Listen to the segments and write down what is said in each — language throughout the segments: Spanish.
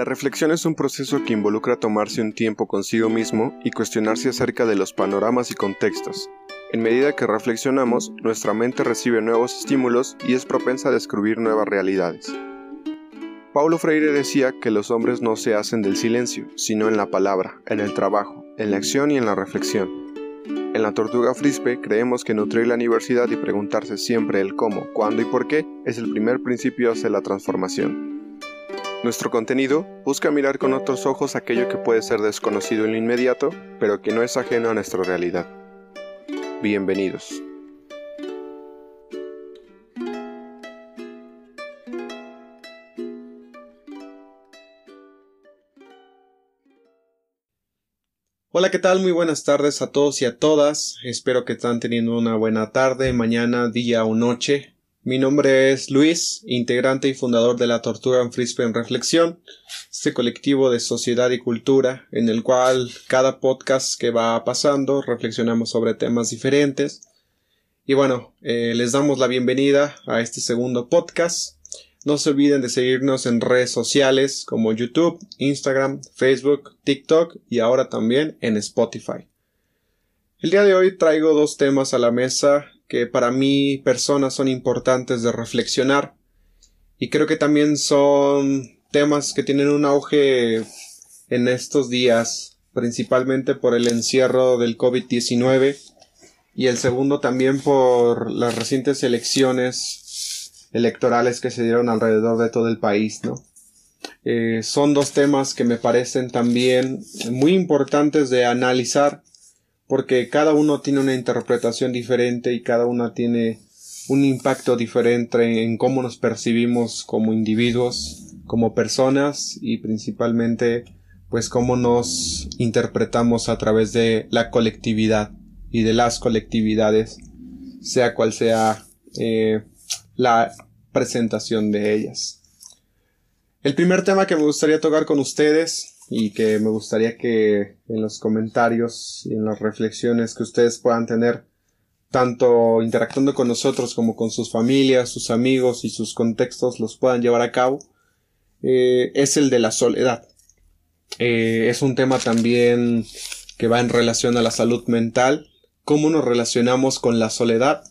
La reflexión es un proceso que involucra tomarse un tiempo consigo mismo y cuestionarse acerca de los panoramas y contextos. En medida que reflexionamos, nuestra mente recibe nuevos estímulos y es propensa a descubrir nuevas realidades. Paulo Freire decía que los hombres no se hacen del silencio, sino en la palabra, en el trabajo, en la acción y en la reflexión. En la Tortuga Frispe creemos que nutrir la universidad y preguntarse siempre el cómo, cuándo y por qué es el primer principio hacia la transformación. Nuestro contenido busca mirar con otros ojos aquello que puede ser desconocido en lo inmediato, pero que no es ajeno a nuestra realidad. Bienvenidos. Hola, ¿qué tal? Muy buenas tardes a todos y a todas. Espero que están teniendo una buena tarde, mañana, día o noche. Mi nombre es Luis, integrante y fundador de la Tortuga en Frisbee en Reflexión, este colectivo de sociedad y cultura en el cual cada podcast que va pasando reflexionamos sobre temas diferentes. Y bueno, eh, les damos la bienvenida a este segundo podcast no se olviden de seguirnos en redes sociales como YouTube, Instagram, Facebook, TikTok y ahora también en Spotify. El día de hoy traigo dos temas a la mesa que para mí personas son importantes de reflexionar y creo que también son temas que tienen un auge en estos días principalmente por el encierro del COVID-19 y el segundo también por las recientes elecciones electorales que se dieron alrededor de todo el país, ¿no? Eh, son dos temas que me parecen también muy importantes de analizar porque cada uno tiene una interpretación diferente y cada uno tiene un impacto diferente en cómo nos percibimos como individuos, como personas y principalmente pues cómo nos interpretamos a través de la colectividad y de las colectividades, sea cual sea eh, la presentación de ellas. El primer tema que me gustaría tocar con ustedes y que me gustaría que en los comentarios y en las reflexiones que ustedes puedan tener tanto interactuando con nosotros como con sus familias, sus amigos y sus contextos los puedan llevar a cabo, eh, es el de la soledad. Eh, es un tema también que va en relación a la salud mental, cómo nos relacionamos con la soledad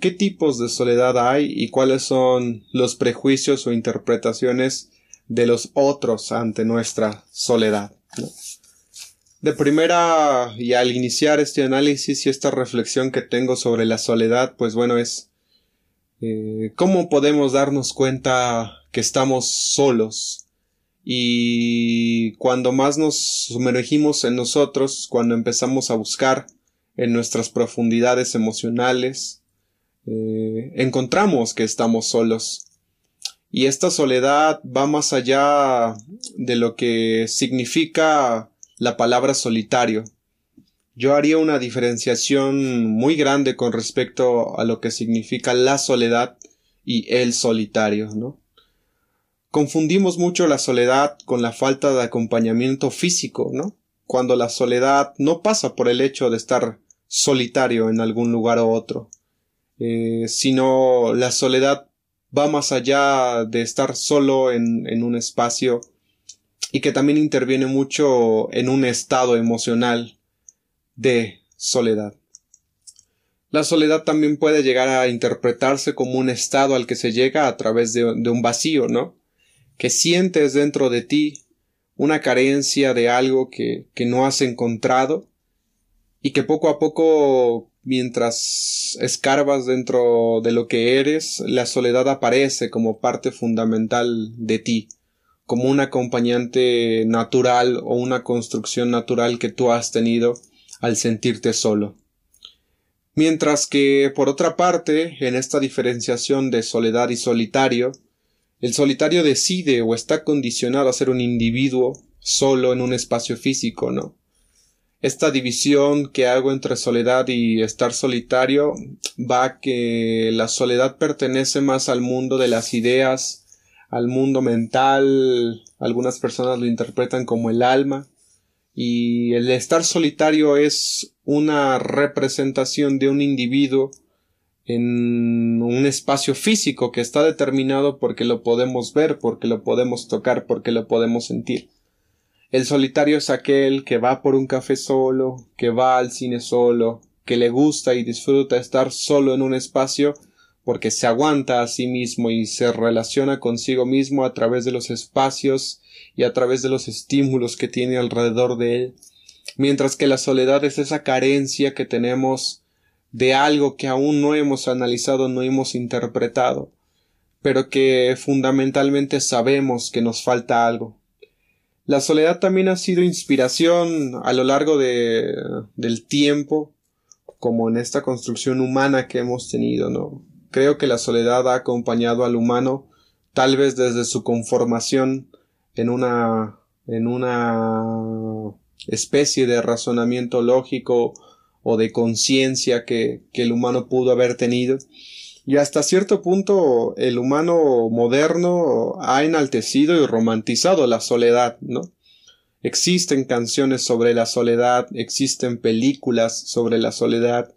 qué tipos de soledad hay y cuáles son los prejuicios o interpretaciones de los otros ante nuestra soledad. De primera, y al iniciar este análisis y esta reflexión que tengo sobre la soledad, pues bueno, es eh, cómo podemos darnos cuenta que estamos solos y cuando más nos sumergimos en nosotros, cuando empezamos a buscar en nuestras profundidades emocionales, eh, encontramos que estamos solos. Y esta soledad va más allá de lo que significa la palabra solitario. Yo haría una diferenciación muy grande con respecto a lo que significa la soledad y el solitario, ¿no? Confundimos mucho la soledad con la falta de acompañamiento físico, ¿no? Cuando la soledad no pasa por el hecho de estar solitario en algún lugar u otro, eh, sino la soledad va más allá de estar solo en, en un espacio y que también interviene mucho en un estado emocional de soledad. La soledad también puede llegar a interpretarse como un estado al que se llega a través de, de, un vacío, ¿no? Que sientes dentro de ti una carencia de algo que, que no has encontrado y que poco a poco mientras escarbas dentro de lo que eres, la soledad aparece como parte fundamental de ti, como un acompañante natural o una construcción natural que tú has tenido al sentirte solo. Mientras que, por otra parte, en esta diferenciación de soledad y solitario, el solitario decide o está condicionado a ser un individuo solo en un espacio físico, ¿no? Esta división que hago entre soledad y estar solitario va que la soledad pertenece más al mundo de las ideas, al mundo mental, algunas personas lo interpretan como el alma, y el estar solitario es una representación de un individuo en un espacio físico que está determinado porque lo podemos ver, porque lo podemos tocar, porque lo podemos sentir. El solitario es aquel que va por un café solo, que va al cine solo, que le gusta y disfruta estar solo en un espacio porque se aguanta a sí mismo y se relaciona consigo mismo a través de los espacios y a través de los estímulos que tiene alrededor de él, mientras que la soledad es esa carencia que tenemos de algo que aún no hemos analizado, no hemos interpretado, pero que fundamentalmente sabemos que nos falta algo. La soledad también ha sido inspiración a lo largo de, del tiempo, como en esta construcción humana que hemos tenido, ¿no? Creo que la soledad ha acompañado al humano tal vez desde su conformación en una en una especie de razonamiento lógico o de conciencia que, que el humano pudo haber tenido. Y hasta cierto punto el humano moderno ha enaltecido y romantizado la soledad, ¿no? Existen canciones sobre la soledad, existen películas sobre la soledad,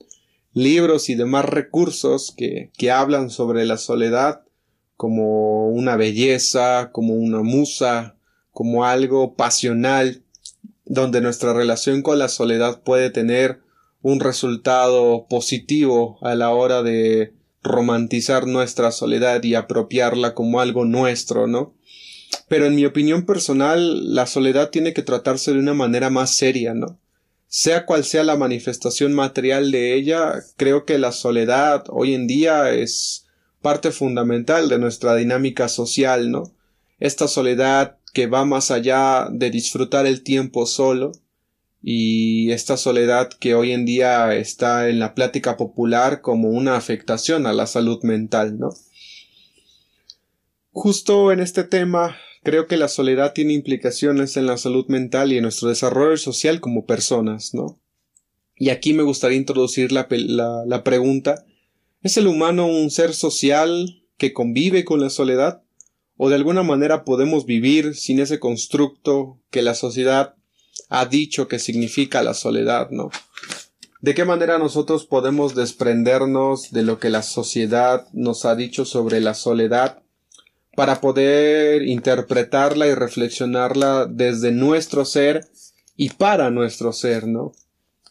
libros y demás recursos que, que hablan sobre la soledad como una belleza, como una musa, como algo pasional, donde nuestra relación con la soledad puede tener un resultado positivo a la hora de romantizar nuestra soledad y apropiarla como algo nuestro, ¿no? Pero en mi opinión personal, la soledad tiene que tratarse de una manera más seria, ¿no? Sea cual sea la manifestación material de ella, creo que la soledad hoy en día es parte fundamental de nuestra dinámica social, ¿no? Esta soledad que va más allá de disfrutar el tiempo solo, y esta soledad que hoy en día está en la plática popular como una afectación a la salud mental, ¿no? Justo en este tema creo que la soledad tiene implicaciones en la salud mental y en nuestro desarrollo social como personas, ¿no? Y aquí me gustaría introducir la, la, pregunta ¿Es el humano un ser social que convive con la soledad? ¿O de alguna manera podemos vivir sin ese constructo que la sociedad ha dicho que significa la soledad, ¿no? ¿De qué manera nosotros podemos desprendernos de lo que la sociedad nos ha dicho sobre la soledad para poder interpretarla y reflexionarla desde nuestro ser y para nuestro ser, ¿no?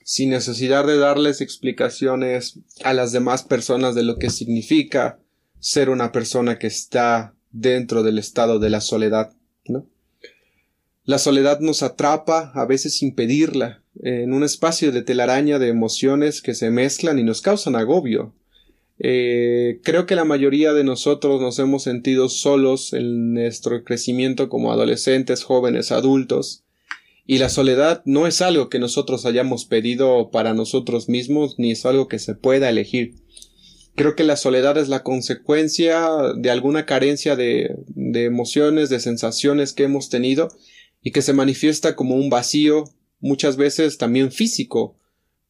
Sin necesidad de darles explicaciones a las demás personas de lo que significa ser una persona que está dentro del estado de la soledad. La soledad nos atrapa, a veces sin pedirla, en un espacio de telaraña de emociones que se mezclan y nos causan agobio, eh, creo que la mayoría de nosotros nos hemos sentido solos en nuestro crecimiento como adolescentes, jóvenes, adultos, y la soledad no es algo que nosotros hayamos pedido para nosotros mismos, ni es algo que se pueda elegir. Creo que la soledad es la consecuencia de alguna carencia de, de emociones, de sensaciones que hemos tenido y que se manifiesta como un vacío, muchas veces también físico,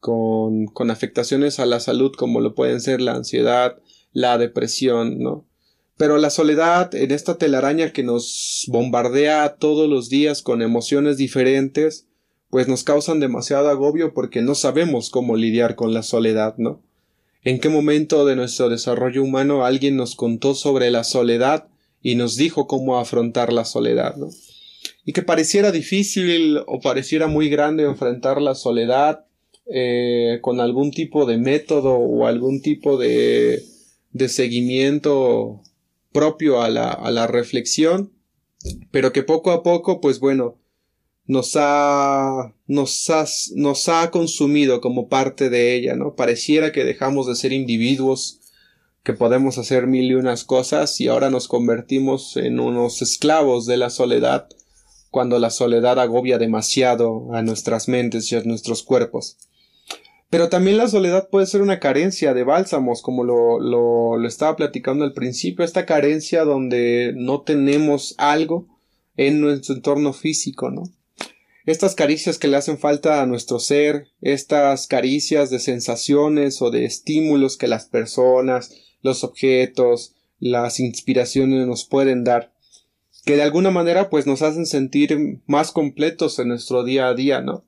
con, con afectaciones a la salud como lo pueden ser la ansiedad, la depresión, ¿no? Pero la soledad en esta telaraña que nos bombardea todos los días con emociones diferentes, pues nos causan demasiado agobio porque no sabemos cómo lidiar con la soledad, ¿no? ¿En qué momento de nuestro desarrollo humano alguien nos contó sobre la soledad y nos dijo cómo afrontar la soledad, ¿no? Y que pareciera difícil o pareciera muy grande enfrentar la soledad eh, con algún tipo de método o algún tipo de, de seguimiento propio a la, a la reflexión, pero que poco a poco, pues bueno, nos ha, nos ha, nos ha consumido como parte de ella, ¿no? Pareciera que dejamos de ser individuos que podemos hacer mil y unas cosas y ahora nos convertimos en unos esclavos de la soledad cuando la soledad agobia demasiado a nuestras mentes y a nuestros cuerpos. Pero también la soledad puede ser una carencia de bálsamos, como lo, lo, estaba platicando al principio, esta carencia donde no tenemos algo en nuestro entorno físico, ¿no? Estas caricias que le hacen falta a nuestro ser, estas caricias de sensaciones o de estímulos que las personas, los objetos, las inspiraciones nos pueden dar, que de alguna manera pues nos hacen sentir más completos en nuestro día a día, ¿no?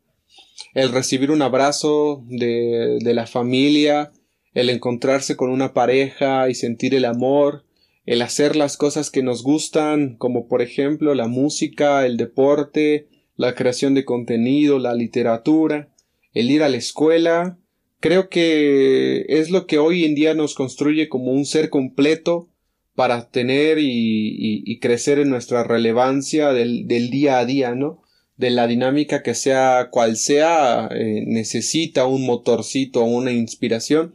el recibir un abrazo de, de la familia, el encontrarse con una pareja y sentir el amor, el hacer las cosas que nos gustan, como por ejemplo la música, el deporte, la creación de contenido, la literatura, el ir a la escuela, creo que es lo que hoy en día nos construye como un ser completo para tener y, crecer en nuestra relevancia del, día a día, ¿no? De la dinámica que sea cual sea, eh, necesita un motorcito o una inspiración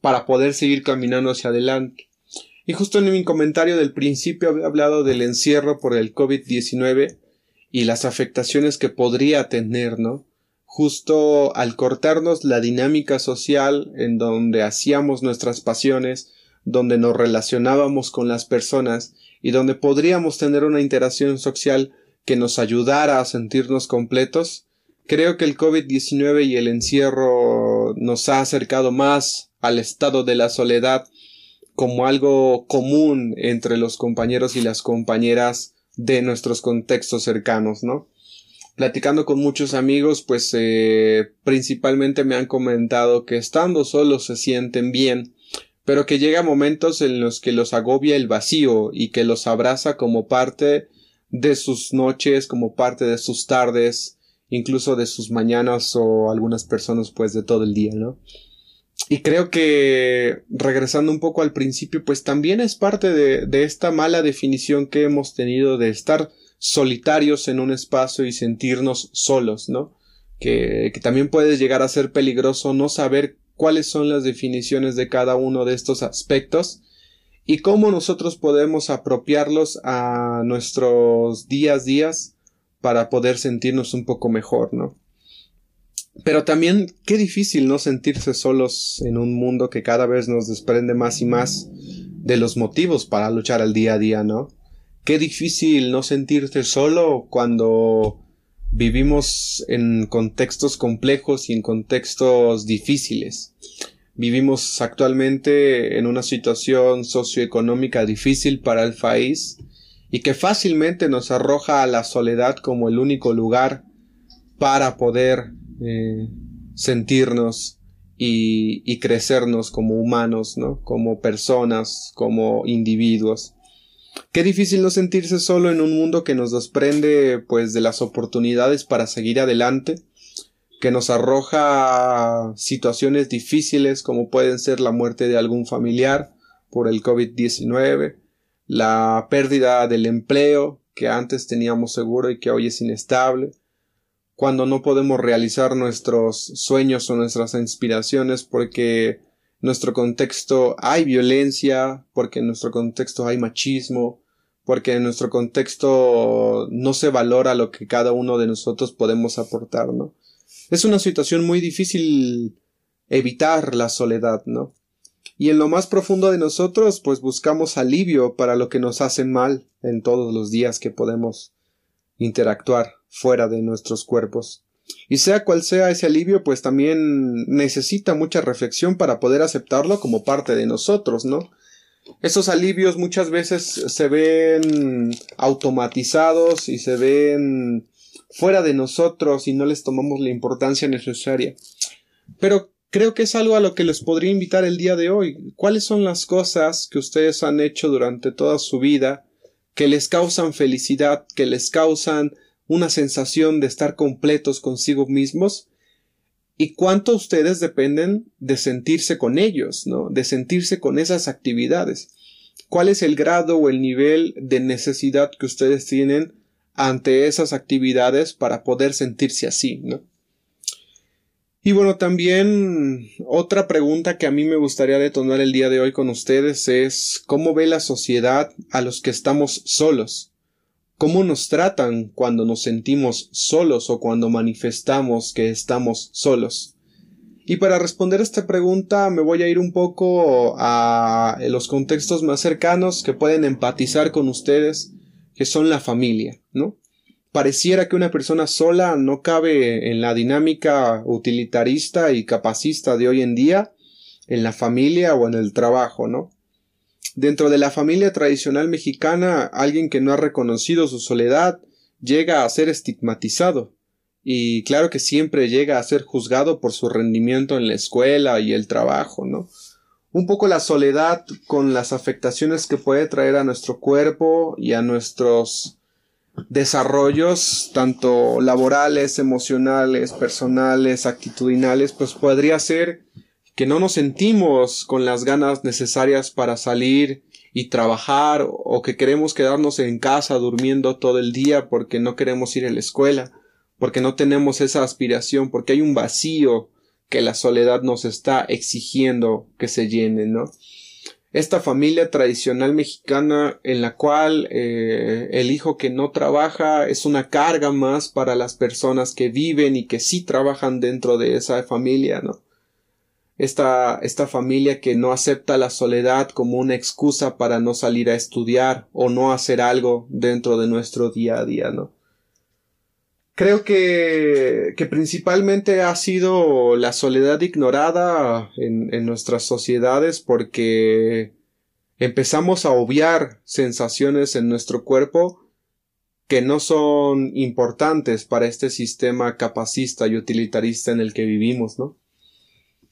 para poder seguir caminando hacia adelante. Y justo en mi comentario del principio había hablado del encierro por el COVID-19 y las afectaciones que podría tener, ¿no? Justo al cortarnos la dinámica social en donde hacíamos nuestras pasiones, donde nos relacionábamos con las personas y donde podríamos tener una interacción social que nos ayudara a sentirnos completos, creo que el COVID-19 y el encierro nos ha acercado más al estado de la soledad como algo común entre los compañeros y las compañeras de nuestros contextos cercanos, ¿no? Platicando con muchos amigos, pues eh, principalmente me han comentado que estando solos se sienten bien, pero que llega momentos en los que los agobia el vacío y que los abraza como parte de sus noches, como parte de sus tardes, incluso de sus mañanas o algunas personas pues de todo el día, ¿no? Y creo que regresando un poco al principio, pues también es parte de, de esta mala definición que hemos tenido de estar solitarios en un espacio y sentirnos solos, ¿no? Que, que también puede llegar a ser peligroso no saber cuáles son las definiciones de cada uno de estos aspectos y cómo nosotros podemos apropiarlos a nuestros días días para poder sentirnos un poco mejor, ¿no? Pero también qué difícil no sentirse solos en un mundo que cada vez nos desprende más y más de los motivos para luchar al día a día, ¿no? Qué difícil no sentirse solo cuando Vivimos en contextos complejos y en contextos difíciles. Vivimos actualmente en una situación socioeconómica difícil para el país y que fácilmente nos arroja a la soledad como el único lugar para poder eh, sentirnos y, y, crecernos como humanos, ¿no? Como personas, como individuos. Qué difícil no sentirse solo en un mundo que nos desprende pues de las oportunidades para seguir adelante, que nos arroja situaciones difíciles como pueden ser la muerte de algún familiar por el COVID-19, la pérdida del empleo que antes teníamos seguro y que hoy es inestable, cuando no podemos realizar nuestros sueños o nuestras inspiraciones porque nuestro contexto hay violencia, porque en nuestro contexto hay machismo, porque en nuestro contexto no se valora lo que cada uno de nosotros podemos aportar, ¿no? Es una situación muy difícil evitar la soledad, ¿no? Y en lo más profundo de nosotros, pues buscamos alivio para lo que nos hace mal en todos los días que podemos interactuar fuera de nuestros cuerpos. Y sea cual sea ese alivio, pues también necesita mucha reflexión para poder aceptarlo como parte de nosotros, ¿no? Esos alivios muchas veces se ven automatizados y se ven fuera de nosotros y no les tomamos la importancia necesaria. Pero creo que es algo a lo que les podría invitar el día de hoy. ¿Cuáles son las cosas que ustedes han hecho durante toda su vida que les causan felicidad, que les causan una sensación de estar completos consigo mismos y cuánto ustedes dependen de sentirse con ellos, ¿no? De sentirse con esas actividades. ¿Cuál es el grado o el nivel de necesidad que ustedes tienen ante esas actividades para poder sentirse así, ¿no? Y bueno, también otra pregunta que a mí me gustaría detonar el día de hoy con ustedes es ¿cómo ve la sociedad a los que estamos solos? ¿Cómo nos tratan cuando nos sentimos solos o cuando manifestamos que estamos solos? Y para responder esta pregunta me voy a ir un poco a los contextos más cercanos que pueden empatizar con ustedes, que son la familia, ¿no? Pareciera que una persona sola no cabe en la dinámica utilitarista y capacista de hoy en día, en la familia o en el trabajo, ¿no? Dentro de la familia tradicional mexicana, alguien que no ha reconocido su soledad llega a ser estigmatizado, y claro que siempre llega a ser juzgado por su rendimiento en la escuela y el trabajo, ¿no? un poco la soledad con las afectaciones que puede traer a nuestro cuerpo y a nuestros desarrollos, tanto laborales, emocionales, personales, actitudinales, pues podría ser que no nos sentimos con las ganas necesarias para salir y trabajar o que queremos quedarnos en casa durmiendo todo el día porque no queremos ir a la escuela, porque no tenemos esa aspiración, porque hay un vacío que la soledad nos está exigiendo que se llene, ¿no? Esta familia tradicional mexicana en la cual eh, el hijo que no trabaja es una carga más para las personas que viven y que sí trabajan dentro de esa familia, ¿no? Esta, esta familia que no acepta la soledad como una excusa para no salir a estudiar o no hacer algo dentro de nuestro día a día, ¿no? Creo que, que principalmente ha sido la soledad ignorada en, en nuestras sociedades porque empezamos a obviar sensaciones en nuestro cuerpo que no son importantes para este sistema capacista y utilitarista en el que vivimos, ¿no?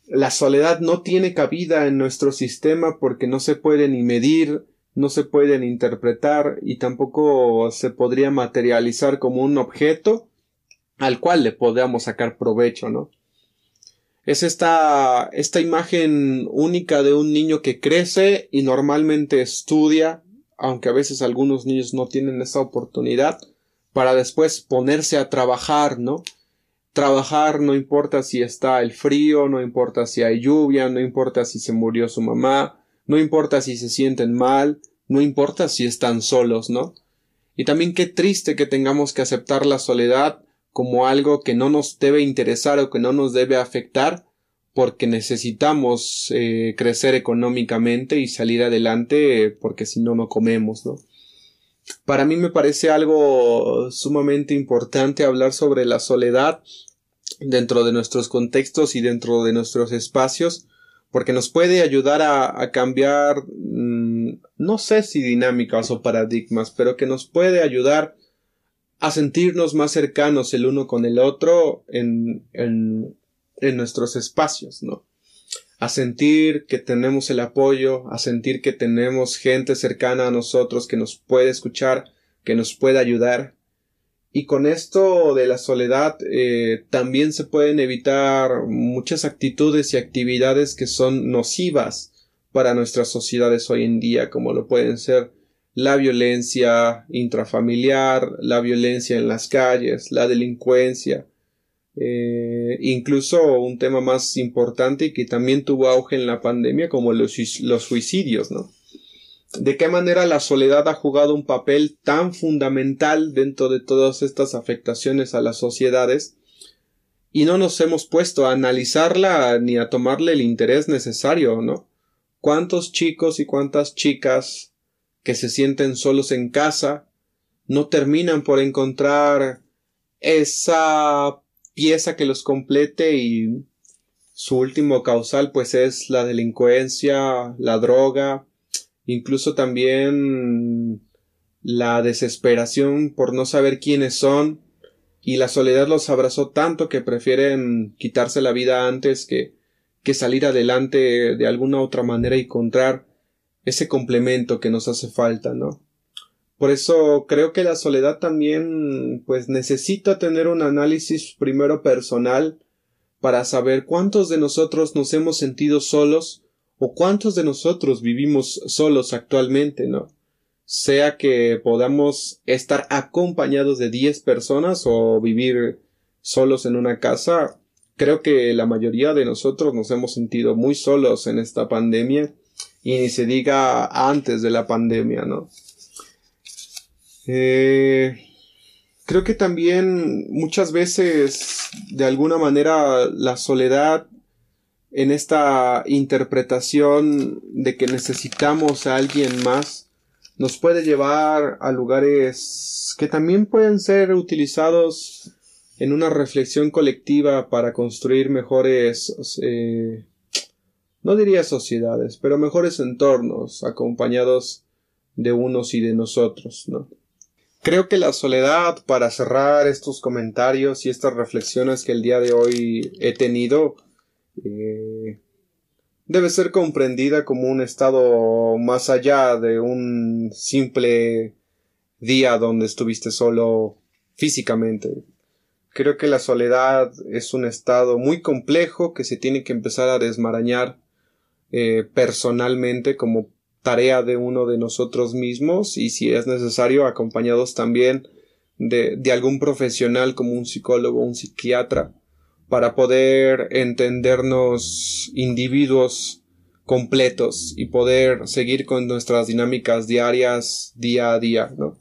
La soledad no tiene cabida en nuestro sistema porque no se puede ni medir, no se pueden interpretar y tampoco se podría materializar como un objeto al cual le podamos sacar provecho, ¿no? Es esta, esta imagen única de un niño que crece y normalmente estudia, aunque a veces algunos niños no tienen esa oportunidad, para después ponerse a trabajar, ¿no? Trabajar no importa si está el frío, no importa si hay lluvia, no importa si se murió su mamá, no importa si se sienten mal, no importa si están solos, ¿no? Y también qué triste que tengamos que aceptar la soledad como algo que no nos debe interesar o que no nos debe afectar porque necesitamos eh, crecer económicamente y salir adelante porque si no no comemos, ¿no? Para mí me parece algo sumamente importante hablar sobre la soledad dentro de nuestros contextos y dentro de nuestros espacios porque nos puede ayudar a, cambiar mm, no sé si dinámicas o paradigmas pero que nos puede ayudar a sentirnos más cercanos el uno con el otro en, en, en nuestros espacios, ¿no? A sentir que tenemos el apoyo, a sentir que tenemos gente cercana a nosotros que nos puede escuchar, que nos puede ayudar. Y con esto de la soledad eh, también se pueden evitar muchas actitudes y actividades que son nocivas para nuestras sociedades hoy en día, como lo pueden ser la violencia intrafamiliar, la violencia en las calles, la delincuencia, eh, incluso un tema más importante que también tuvo auge en la pandemia como los, los suicidios, ¿no? De qué manera la soledad ha jugado un papel tan fundamental dentro de todas estas afectaciones a las sociedades y no nos hemos puesto a analizarla ni a tomarle el interés necesario, ¿no? ¿Cuántos chicos y cuántas chicas que se sienten solos en casa, no terminan por encontrar esa pieza que los complete y su último causal pues es la delincuencia, la droga, incluso también la desesperación por no saber quiénes son y la soledad los abrazó tanto que prefieren quitarse la vida antes que, que salir adelante de alguna otra manera y encontrar ese complemento que nos hace falta, ¿no? Por eso creo que la soledad también pues necesita tener un análisis primero personal para saber cuántos de nosotros nos hemos sentido solos o cuántos de nosotros vivimos solos actualmente, ¿no? Sea que podamos estar acompañados de 10 personas o vivir solos en una casa, creo que la mayoría de nosotros nos hemos sentido muy solos en esta pandemia y ni se diga antes de la pandemia, ¿no? Eh, creo que también muchas veces, de alguna manera, la soledad en esta interpretación de que necesitamos a alguien más nos puede llevar a lugares que también pueden ser utilizados en una reflexión colectiva para construir mejores eh, no diría sociedades, pero mejores entornos, acompañados de unos y de nosotros, ¿no? Creo que la soledad, para cerrar estos comentarios y estas reflexiones que el día de hoy he tenido, eh, debe ser comprendida como un estado más allá de un simple día donde estuviste solo físicamente. Creo que la soledad es un estado muy complejo que se tiene que empezar a desmarañar eh, personalmente como tarea de uno de nosotros mismos y si es necesario acompañados también de, de algún profesional como un psicólogo un psiquiatra para poder entendernos individuos completos y poder seguir con nuestras dinámicas diarias día a día, ¿no?